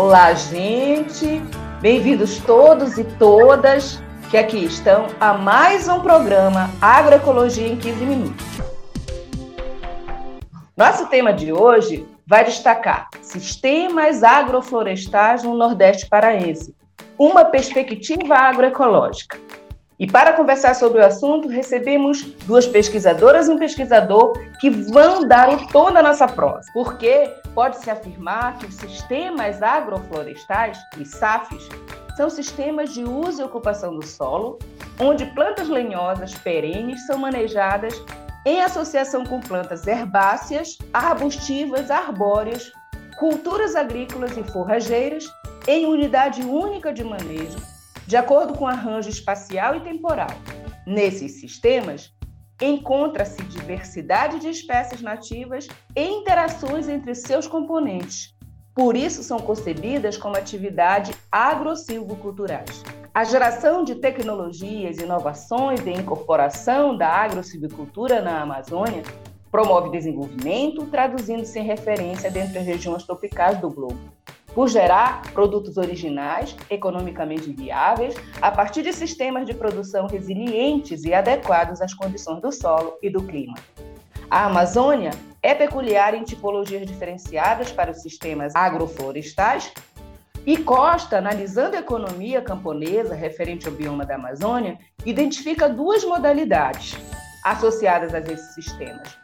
Olá, gente! Bem-vindos todos e todas que aqui estão a mais um programa Agroecologia em 15 Minutos. Nosso tema de hoje vai destacar sistemas agroflorestais no Nordeste paraense, uma perspectiva agroecológica. E para conversar sobre o assunto, recebemos duas pesquisadoras e um pesquisador que vão dar o tom da nossa prosa, porque pode-se afirmar que os sistemas agroflorestais, os SAFs, são sistemas de uso e ocupação do solo, onde plantas lenhosas perenes são manejadas em associação com plantas herbáceas, arbustivas, arbóreas, culturas agrícolas e forrageiras, em unidade única de manejo, de acordo com arranjo espacial e temporal. Nesses sistemas, encontra-se diversidade de espécies nativas e interações entre seus componentes. Por isso, são concebidas como atividade agro-silviculturais. A geração de tecnologias, inovações e incorporação da agro-silvicultura na Amazônia promove desenvolvimento, traduzindo-se em referência dentre as regiões tropicais do globo por gerar produtos originais, economicamente viáveis, a partir de sistemas de produção resilientes e adequados às condições do solo e do clima. A Amazônia é peculiar em tipologias diferenciadas para os sistemas agroflorestais e Costa, analisando a economia camponesa referente ao bioma da Amazônia, identifica duas modalidades associadas a esses sistemas: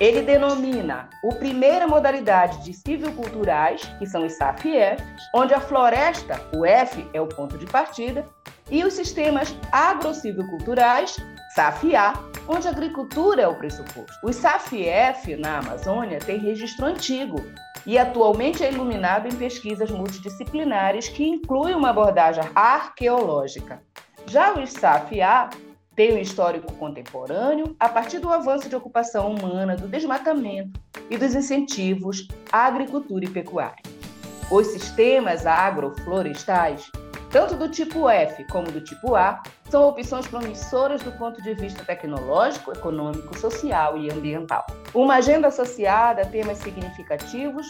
ele denomina o primeira modalidade de civilculturais, que são os SAF-F, onde a floresta, o F, é o ponto de partida, e os sistemas agrociviculturais, SAF-A, onde a agricultura é o pressuposto. Os SAF-F na Amazônia têm registro antigo e atualmente é iluminado em pesquisas multidisciplinares que incluem uma abordagem arqueológica. Já os SAF-A tem um histórico contemporâneo a partir do avanço de ocupação humana, do desmatamento e dos incentivos à agricultura e pecuária. Os sistemas agroflorestais, tanto do tipo F como do tipo A, são opções promissoras do ponto de vista tecnológico, econômico, social e ambiental. Uma agenda associada a temas significativos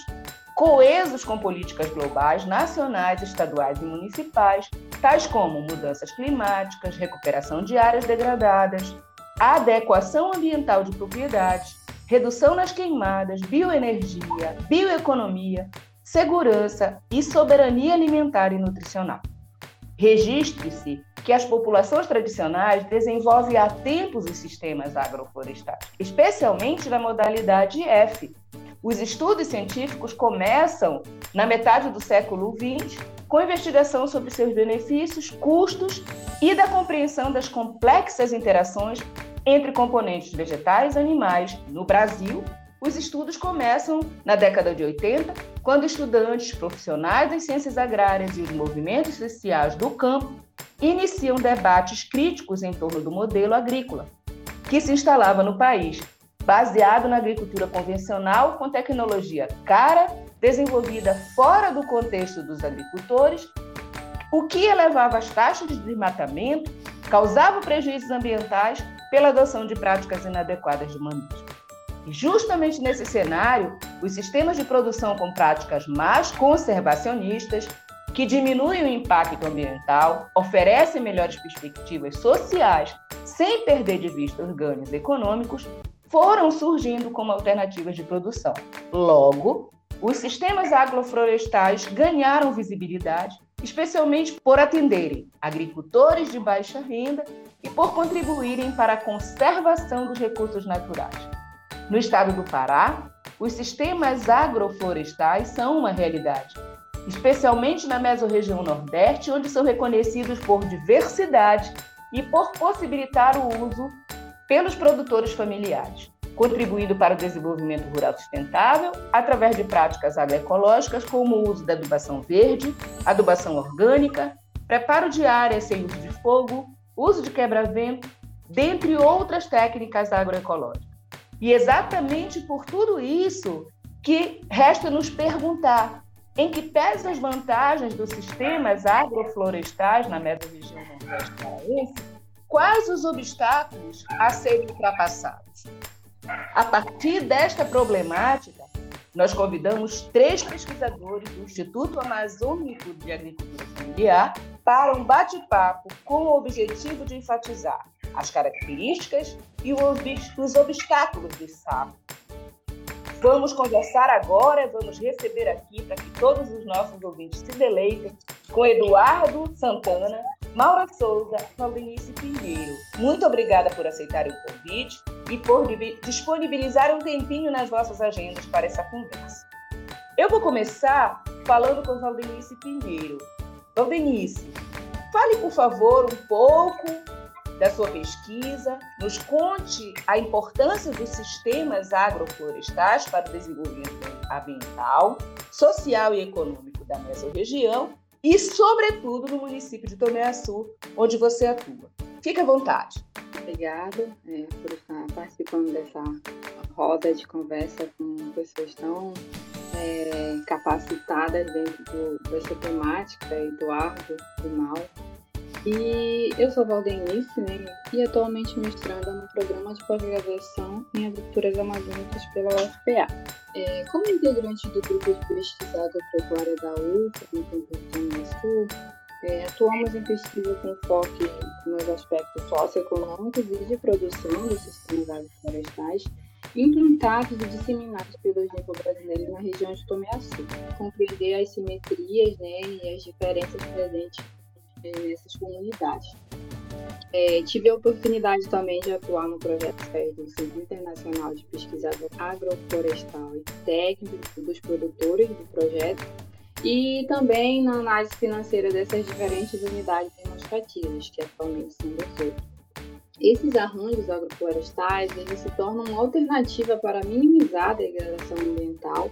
coesos com políticas globais, nacionais, estaduais e municipais, tais como mudanças climáticas, recuperação de áreas degradadas, adequação ambiental de propriedades, redução nas queimadas, bioenergia, bioeconomia, segurança e soberania alimentar e nutricional. Registre-se que as populações tradicionais desenvolvem há tempos os sistemas agroflorestais, especialmente na modalidade F, os estudos científicos começam na metade do século XX com investigação sobre seus benefícios, custos e da compreensão das complexas interações entre componentes vegetais e animais. No Brasil, os estudos começam na década de 80, quando estudantes profissionais das ciências agrárias e os movimentos sociais do campo iniciam debates críticos em torno do modelo agrícola que se instalava no país baseado na agricultura convencional com tecnologia cara, desenvolvida fora do contexto dos agricultores, o que elevava as taxas de desmatamento, causava prejuízos ambientais pela adoção de práticas inadequadas de manejo. E justamente nesse cenário, os sistemas de produção com práticas mais conservacionistas, que diminuem o impacto ambiental, oferecem melhores perspectivas sociais sem perder de vista os ganhos econômicos, foram surgindo como alternativas de produção. Logo, os sistemas agroflorestais ganharam visibilidade, especialmente por atenderem agricultores de baixa renda e por contribuírem para a conservação dos recursos naturais. No estado do Pará, os sistemas agroflorestais são uma realidade, especialmente na mesorregião Nordeste, onde são reconhecidos por diversidade e por possibilitar o uso pelos produtores familiares, contribuindo para o desenvolvimento rural sustentável através de práticas agroecológicas como o uso da adubação verde, adubação orgânica, preparo de áreas sem uso de fogo, uso de quebra-vento, dentre outras técnicas agroecológicas. E exatamente por tudo isso que resta nos perguntar em que pese as vantagens dos sistemas agroflorestais na região nordeste paraense, quais os obstáculos a serem ultrapassados. A partir desta problemática, nós convidamos três pesquisadores do Instituto Amazônico de Agricultura Familiar para um bate-papo com o objetivo de enfatizar as características e os obstáculos do sapo. Vamos conversar agora, vamos receber aqui para que todos os nossos ouvintes se deleitem com Eduardo Santana, Maura Souza e Valdenice Pinheiro. Muito obrigada por aceitarem o convite e por disponibilizar um tempinho nas vossas agendas para essa conversa. Eu vou começar falando com Valdenice Pinheiro. Valdenice, fale por favor um pouco da sua pesquisa, nos conte a importância dos sistemas agroflorestais para o desenvolvimento ambiental, social e econômico da mesorregião e, sobretudo, no município de Tomé Açu, onde você atua. Fique à vontade. Obrigada é, por estar participando dessa roda de conversa com pessoas tão é, capacitadas dentro do, dessa temática, Eduardo e Mal. E eu sou Valdenice, né, e atualmente mestranda no programa de pós-graduação em agriculturas amazônicas pela UFPA. É, como integrante do grupo de pesquisa agropecuária da UFA, no do Sul, é, atuamos em pesquisa com foco nos aspectos socioeconômicos e de produção dos sistemas agroflorestais implantados e disseminados pelos brasileiros na região de Tomé Açu, compreender as simetrias né, e as diferenças presentes é, nessas comunidades. É, tive a oportunidade também de atuar no projeto SPER do Centro Internacional de Pesquisa Agroflorestal e Técnico dos produtores do projeto e também na análise financeira dessas diferentes unidades demonstrativas, que atualmente são 18. Esses arranjos agroflorestais eles se tornam uma alternativa para minimizar a degradação ambiental,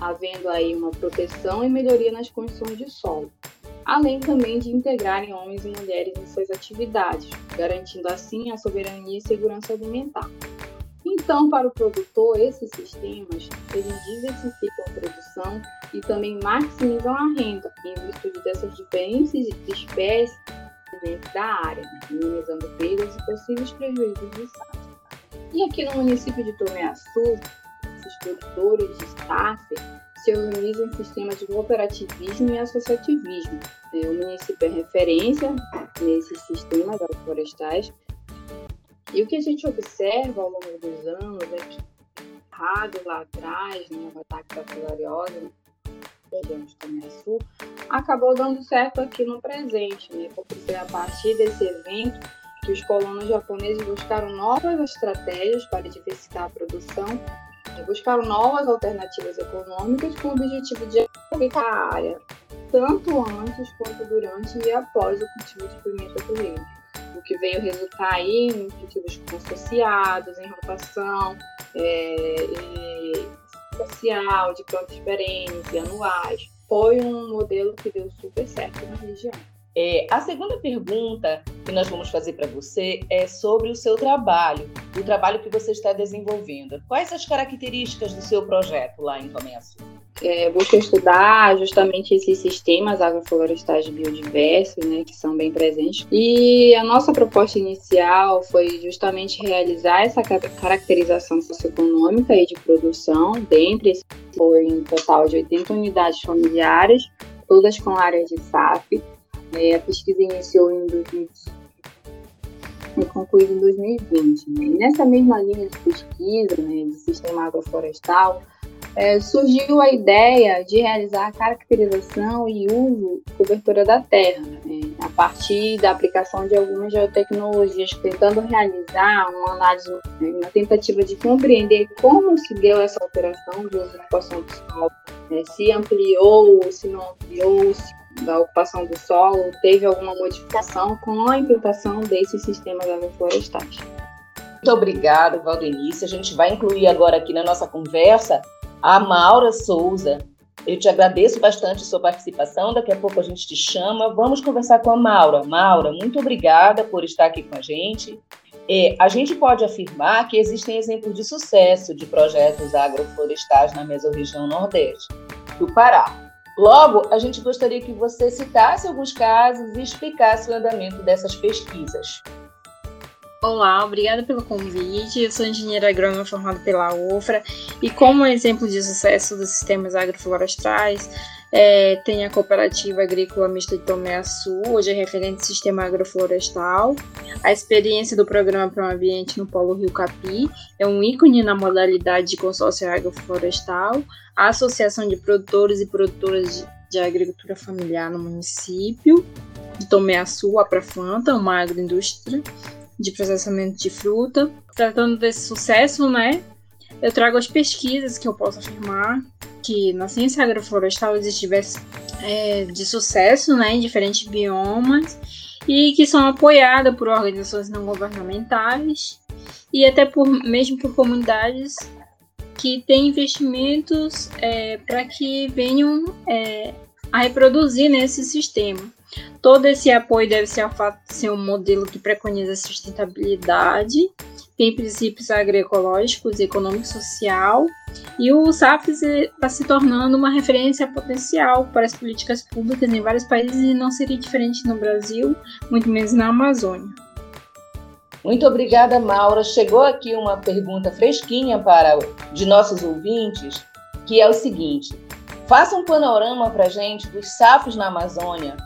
havendo aí uma proteção e melhoria nas condições de solo além também de integrarem homens e mulheres em suas atividades, garantindo assim a soberania e segurança alimentar. Então, para o produtor, esses sistemas eles diversificam a produção e também maximizam a renda, em virtude dessas diferentes espécies dentro da área, minimizando perdas e possíveis prejuízos de safra. E aqui no município de Tomé Açu, esses produtores de safra se organiza em sistemas de cooperativismo e associativismo. É, o município é referência nesses sistemas agroflorestais. E o que a gente observa ao longo dos anos é que errado lá atrás, no né, ataque da filariose, perdemos também sul, acabou dando certo aqui no presente, né? Porque foi a partir desse evento que os colonos japoneses buscaram novas estratégias para diversificar a produção buscaram novas alternativas econômicas com o objetivo de aproveitar a área, tanto antes quanto durante e após o cultivo de pimenta do o que veio resultar aí em cultivos associados, em rotação é, social, de plantas perenes e anuais. Foi um modelo que deu super certo na região. É, a segunda pergunta que nós vamos fazer para você é sobre o seu trabalho, o trabalho que você está desenvolvendo. Quais as características do seu projeto lá em Tomé É, busco estudar justamente esses sistemas agroflorestais biodiversos, né, que são bem presentes. E a nossa proposta inicial foi justamente realizar essa caracterização socioeconômica e de produção, dentre foi um total de 80 unidades familiares, todas com áreas de SAF, é, a pesquisa iniciou em 2020 e concluída em 2020. Né? E nessa mesma linha de pesquisa né, de sistema agroflorestal, é, surgiu a ideia de realizar a caracterização e uso de cobertura da terra, né, a partir da aplicação de algumas geotecnologias, tentando realizar uma análise, né, uma tentativa de compreender como se deu essa alteração de uso de ocupação do solo, né, se ampliou, se não ampliou, se da ocupação do solo teve alguma modificação com a implantação desses sistemas agroflorestais. Muito obrigada, Valdenice. A gente vai incluir agora aqui na nossa conversa a Maura Souza. Eu te agradeço bastante a sua participação. Daqui a pouco a gente te chama. Vamos conversar com a Maura. Maura, muito obrigada por estar aqui com a gente. É, a gente pode afirmar que existem exemplos de sucesso de projetos agroflorestais na mesorregião Nordeste do Pará. Logo, a gente gostaria que você citasse alguns casos e explicasse o andamento dessas pesquisas. Olá, obrigada pelo convite. Eu sou engenheira agrônoma formada pela UFRA e como exemplo de sucesso dos sistemas agroflorestais, é, tem a Cooperativa Agrícola Mista de Tomé hoje é referente ao sistema agroflorestal. A experiência do programa Para o Ambiente no Polo Rio Capi é um ícone na modalidade de consórcio agroflorestal. A Associação de Produtores e Produtoras de, de Agricultura Familiar no município de Tomé a Prafanta, uma agroindústria de processamento de fruta. Tratando desse sucesso, né, eu trago as pesquisas que eu posso afirmar que na ciência agroflorestal existe é, de sucesso né, em diferentes biomas e que são apoiadas por organizações não governamentais e até por mesmo por comunidades que têm investimentos é, para que venham é, a reproduzir nesse sistema. Todo esse apoio deve ser, ser um modelo que preconiza sustentabilidade, tem princípios agroecológicos, econômico social, e o SAFES está se tornando uma referência potencial para as políticas públicas em vários países e não seria diferente no Brasil, muito menos na Amazônia. Muito obrigada, Maura. Chegou aqui uma pergunta fresquinha para de nossos ouvintes, que é o seguinte: faça um panorama para a gente dos sapos na Amazônia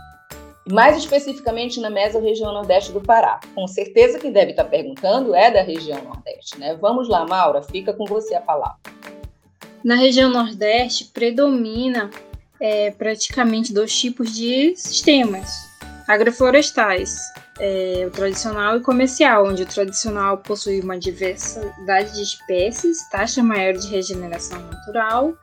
mais especificamente na mesorregião nordeste do Pará. Com certeza quem deve estar perguntando é da região nordeste, né? Vamos lá, Maura, fica com você a palavra. Na região nordeste predomina é, praticamente dois tipos de sistemas agroflorestais, é, o tradicional e comercial, onde o tradicional possui uma diversidade de espécies, taxa maior de regeneração natural,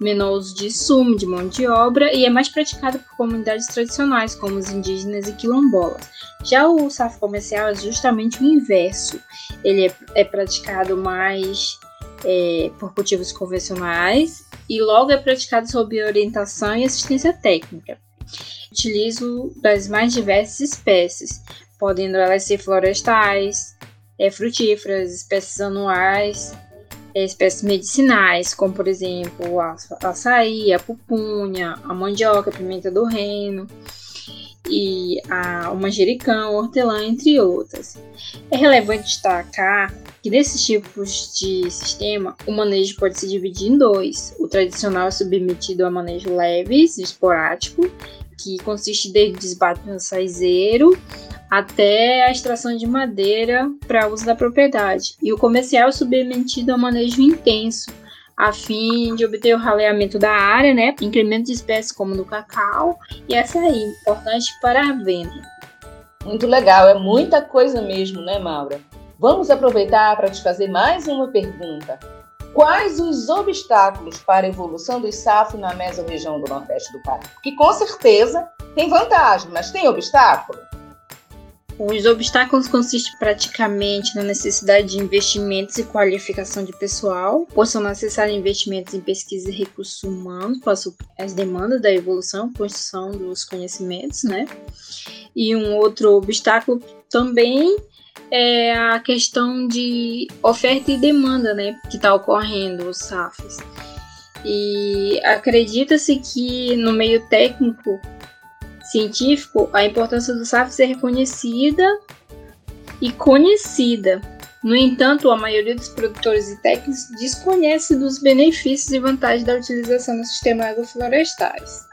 menor uso de sumo, de mão de obra e é mais praticado por comunidades tradicionais, como os indígenas e quilombolas. Já o safo comercial é justamente o inverso, ele é, é praticado mais é, por cultivos convencionais e logo é praticado sob orientação e assistência técnica utilizo das mais diversas espécies, podendo elas ser florestais, é, frutíferas, espécies anuais, é, espécies medicinais, como por exemplo a açaí, a pupunha, a mandioca, a pimenta do reino e a, o manjericão, o hortelã, entre outras. É relevante destacar que nesses tipos de sistema, o manejo pode se dividir em dois. O tradicional é submetido a manejo leves, esporádico, que consiste desde desbate no saizeiro até a extração de madeira para uso da propriedade. E o comercial é submetido a manejo intenso, a fim de obter o raleamento da área, né, incremento de espécies como do cacau e açaí, importante para a venda. Muito legal, é muita coisa mesmo, né, Maura? Vamos aproveitar para te fazer mais uma pergunta. Quais os obstáculos para a evolução dos SAF na mesorregião do Nordeste do Pará? Que com certeza tem vantagem, mas tem obstáculo? Os obstáculos consistem praticamente na necessidade de investimentos e qualificação de pessoal, pois são necessários investimentos em pesquisa e recursos humanos para as demandas da evolução, construção dos conhecimentos, né? E um outro obstáculo também é a questão de oferta e demanda, né, que está ocorrendo os SAFs. E acredita-se que no meio técnico científico a importância do SAF ser reconhecida e conhecida. No entanto, a maioria dos produtores e técnicos desconhece dos benefícios e vantagens da utilização do sistema agroflorestais.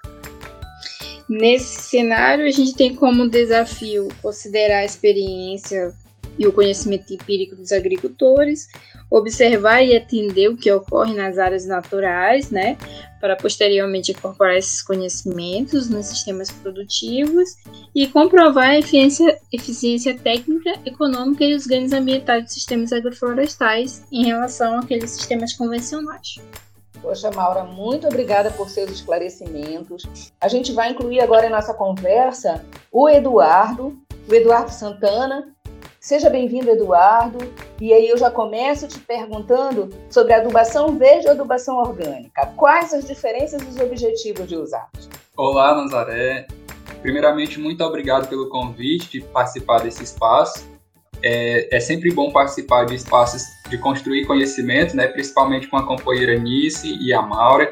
Nesse cenário, a gente tem como desafio considerar a experiência e o conhecimento empírico dos agricultores, observar e atender o que ocorre nas áreas naturais, né, para posteriormente incorporar esses conhecimentos nos sistemas produtivos e comprovar a eficiência, eficiência técnica, econômica e os ganhos ambientais dos sistemas agroflorestais em relação àqueles sistemas convencionais. Poxa, Maura, muito obrigada por seus esclarecimentos. A gente vai incluir agora em nossa conversa o Eduardo, o Eduardo Santana, Seja bem-vindo, Eduardo. E aí eu já começo te perguntando sobre adubação verde ou adubação orgânica. Quais as diferenças e os objetivos de usar? Olá, Nazaré. Primeiramente, muito obrigado pelo convite de participar desse espaço. É, é, sempre bom participar de espaços de construir conhecimento, né, principalmente com a companheira Nice e a Maura.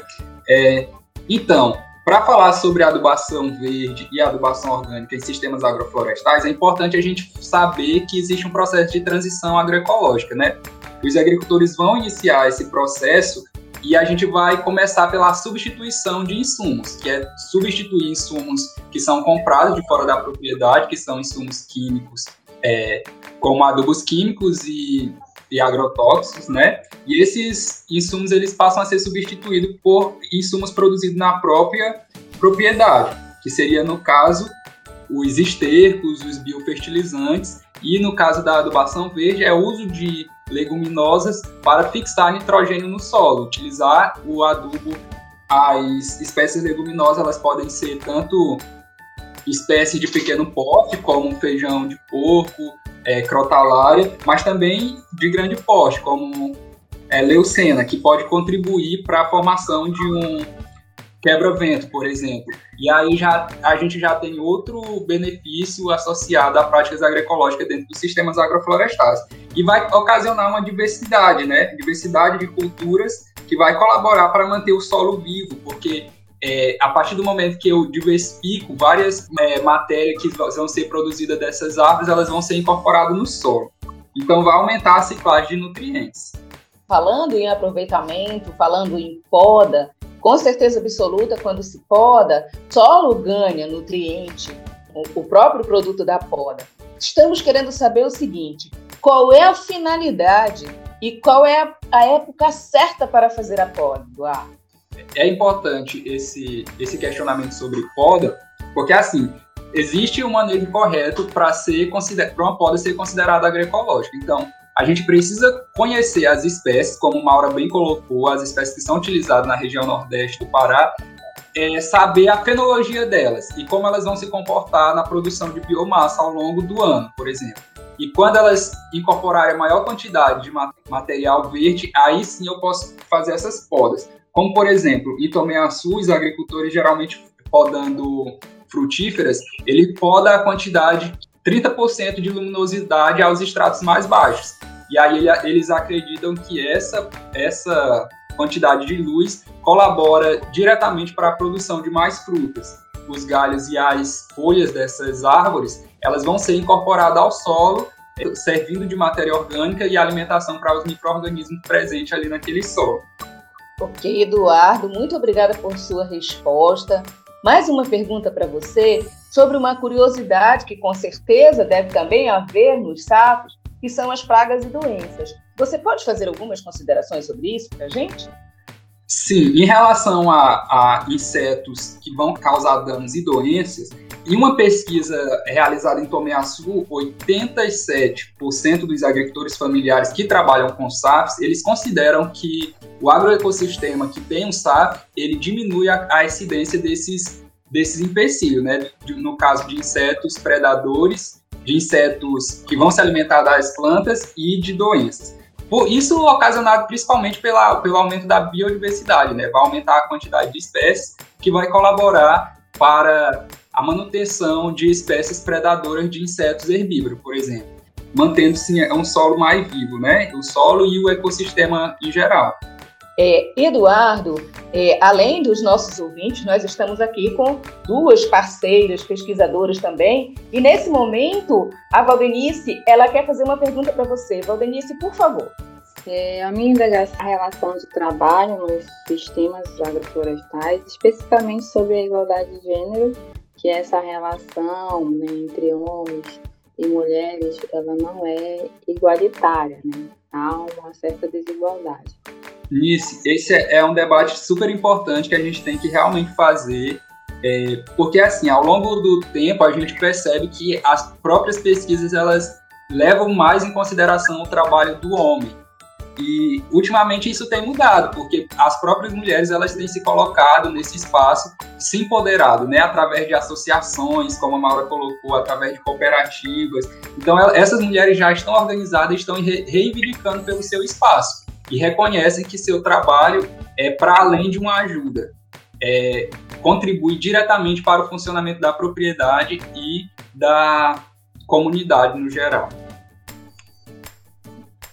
É, então, para falar sobre adubação verde e adubação orgânica em sistemas agroflorestais, é importante a gente saber que existe um processo de transição agroecológica, né? Os agricultores vão iniciar esse processo e a gente vai começar pela substituição de insumos, que é substituir insumos que são comprados de fora da propriedade, que são insumos químicos, é, como adubos químicos e e agrotóxicos, né? E esses insumos eles passam a ser substituídos por insumos produzidos na própria propriedade, que seria no caso os estercos, os biofertilizantes e no caso da adubação verde é o uso de leguminosas para fixar nitrogênio no solo, utilizar o adubo as espécies leguminosas elas podem ser tanto espécies de pequeno porte, como feijão de porco, é, mas também de grande porte, como é, leucena, que pode contribuir para a formação de um quebra-vento, por exemplo. E aí já, a gente já tem outro benefício associado a práticas agroecológicas dentro dos sistemas agroflorestais. E vai ocasionar uma diversidade, né? Diversidade de culturas que vai colaborar para manter o solo vivo, porque é, a partir do momento que eu diversifico várias é, matérias que vão ser produzidas dessas árvores, elas vão ser incorporadas no solo. Então, vai aumentar a ciclagem de nutrientes. Falando em aproveitamento, falando em poda, com certeza absoluta, quando se poda, solo ganha nutriente, o próprio produto da poda. Estamos querendo saber o seguinte: qual é a finalidade e qual é a, época certa para fazer a poda? É importante esse, esse questionamento sobre poda, porque assim, existe um manejo correto para ser para uma poda ser considerada agroecológica. Então, a gente precisa conhecer as espécies, como Maura bem colocou, as espécies que são utilizadas na região nordeste do Pará, é, saber a fenologia delas e como elas vão se comportar na produção de biomassa ao longo do ano, por exemplo. E quando elas incorporarem maior quantidade de material verde, aí sim eu posso fazer essas podas. Como, por exemplo, em Tomeaçu, os agricultores geralmente podando frutíferas, ele poda a quantidade 30% de luminosidade aos estratos mais baixos. E aí eles acreditam que essa, essa quantidade de luz colabora diretamente para a produção de mais frutas. Os galhos e as folhas dessas árvores, elas vão ser incorporadas ao solo, servindo de matéria orgânica e alimentação para os micro-organismos presentes ali naquele solo. Ok, Eduardo, muito obrigada por sua resposta. Mais uma pergunta para você sobre uma curiosidade que com certeza deve também haver nos sapos, que são as pragas e doenças. Você pode fazer algumas considerações sobre isso para a gente? Sim, em relação a, a, insetos que vão causar danos e doenças, em uma pesquisa realizada em Tomé Açu, 87% dos agricultores familiares que trabalham com SAFs, eles consideram que o agroecossistema que tem um SAF, ele diminui a, a incidência desses, desses empecilhos, né? no caso de insetos predadores, de insetos que vão se alimentar das plantas e de doenças. Por isso ocasionado principalmente pela, pelo aumento da biodiversidade, né? Vai aumentar a quantidade de espécies que vai colaborar para a manutenção de espécies predadoras de insetos herbívoros, por exemplo, mantendo-se um solo mais vivo, né? O solo e o ecossistema em geral. É, Eduardo, é, além dos nossos ouvintes, nós estamos aqui com duas parceiras pesquisadoras também. E nesse momento, a Valdenice, ela quer fazer uma pergunta para você. Valdenice, por favor. É, a minha indagação a relação de trabalho nos sistemas agroflorestais, especificamente sobre a igualdade de gênero, que essa relação né, entre homens e mulheres, ela não é igualitária, né? Há uma certa desigualdade. Nisso, esse é, é um debate super importante que a gente tem que realmente fazer, é, porque assim, ao longo do tempo a gente percebe que as próprias pesquisas elas levam mais em consideração o trabalho do homem. E ultimamente isso tem mudado, porque as próprias mulheres elas têm se colocado nesse espaço, se empoderado, né, através de associações, como a Maura colocou, através de cooperativas. Então essas mulheres já estão organizadas, estão reivindicando pelo seu espaço e reconhecem que seu trabalho é para além de uma ajuda, é, contribui diretamente para o funcionamento da propriedade e da comunidade no geral.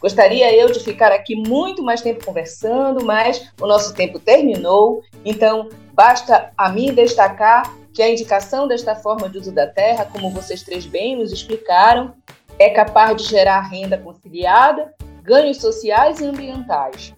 Gostaria eu de ficar aqui muito mais tempo conversando, mas o nosso tempo terminou. Então, Basta a mim destacar que a indicação desta forma de uso da terra, como vocês três bem nos explicaram, é capaz de gerar renda conciliada, ganhos sociais e ambientais.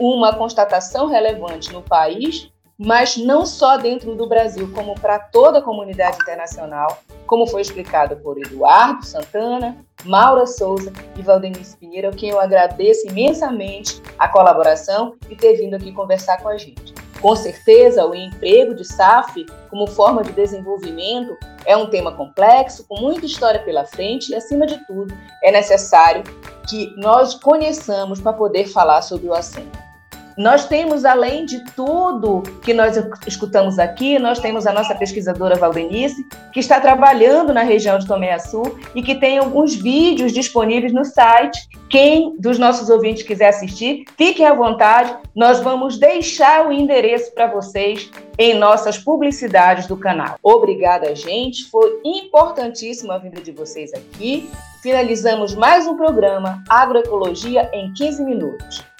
Uma constatação relevante no país, mas não só dentro do Brasil, como para toda a comunidade internacional, como foi explicado por Eduardo Santana, Maura Souza e Valdenice Pinheiro, quem eu agradeço imensamente a colaboração e ter vindo aqui conversar com a gente. Com certeza, o emprego de SAF como forma de desenvolvimento é um tema complexo, com muita história pela frente e, acima de tudo, é necessário que nós conheçamos para poder falar sobre o assunto. Nós temos, além de tudo que nós escutamos aqui, nós temos a nossa pesquisadora Valdenice, que está trabalhando na região de Tomé Sul e que tem alguns vídeos disponíveis no site. Quem dos nossos ouvintes quiser assistir, fiquem à vontade. Nós vamos deixar o endereço para vocês em nossas publicidades do canal. Obrigada, gente. Foi importantíssima a vinda de vocês aqui. Finalizamos mais um programa Agroecologia em 15 minutos.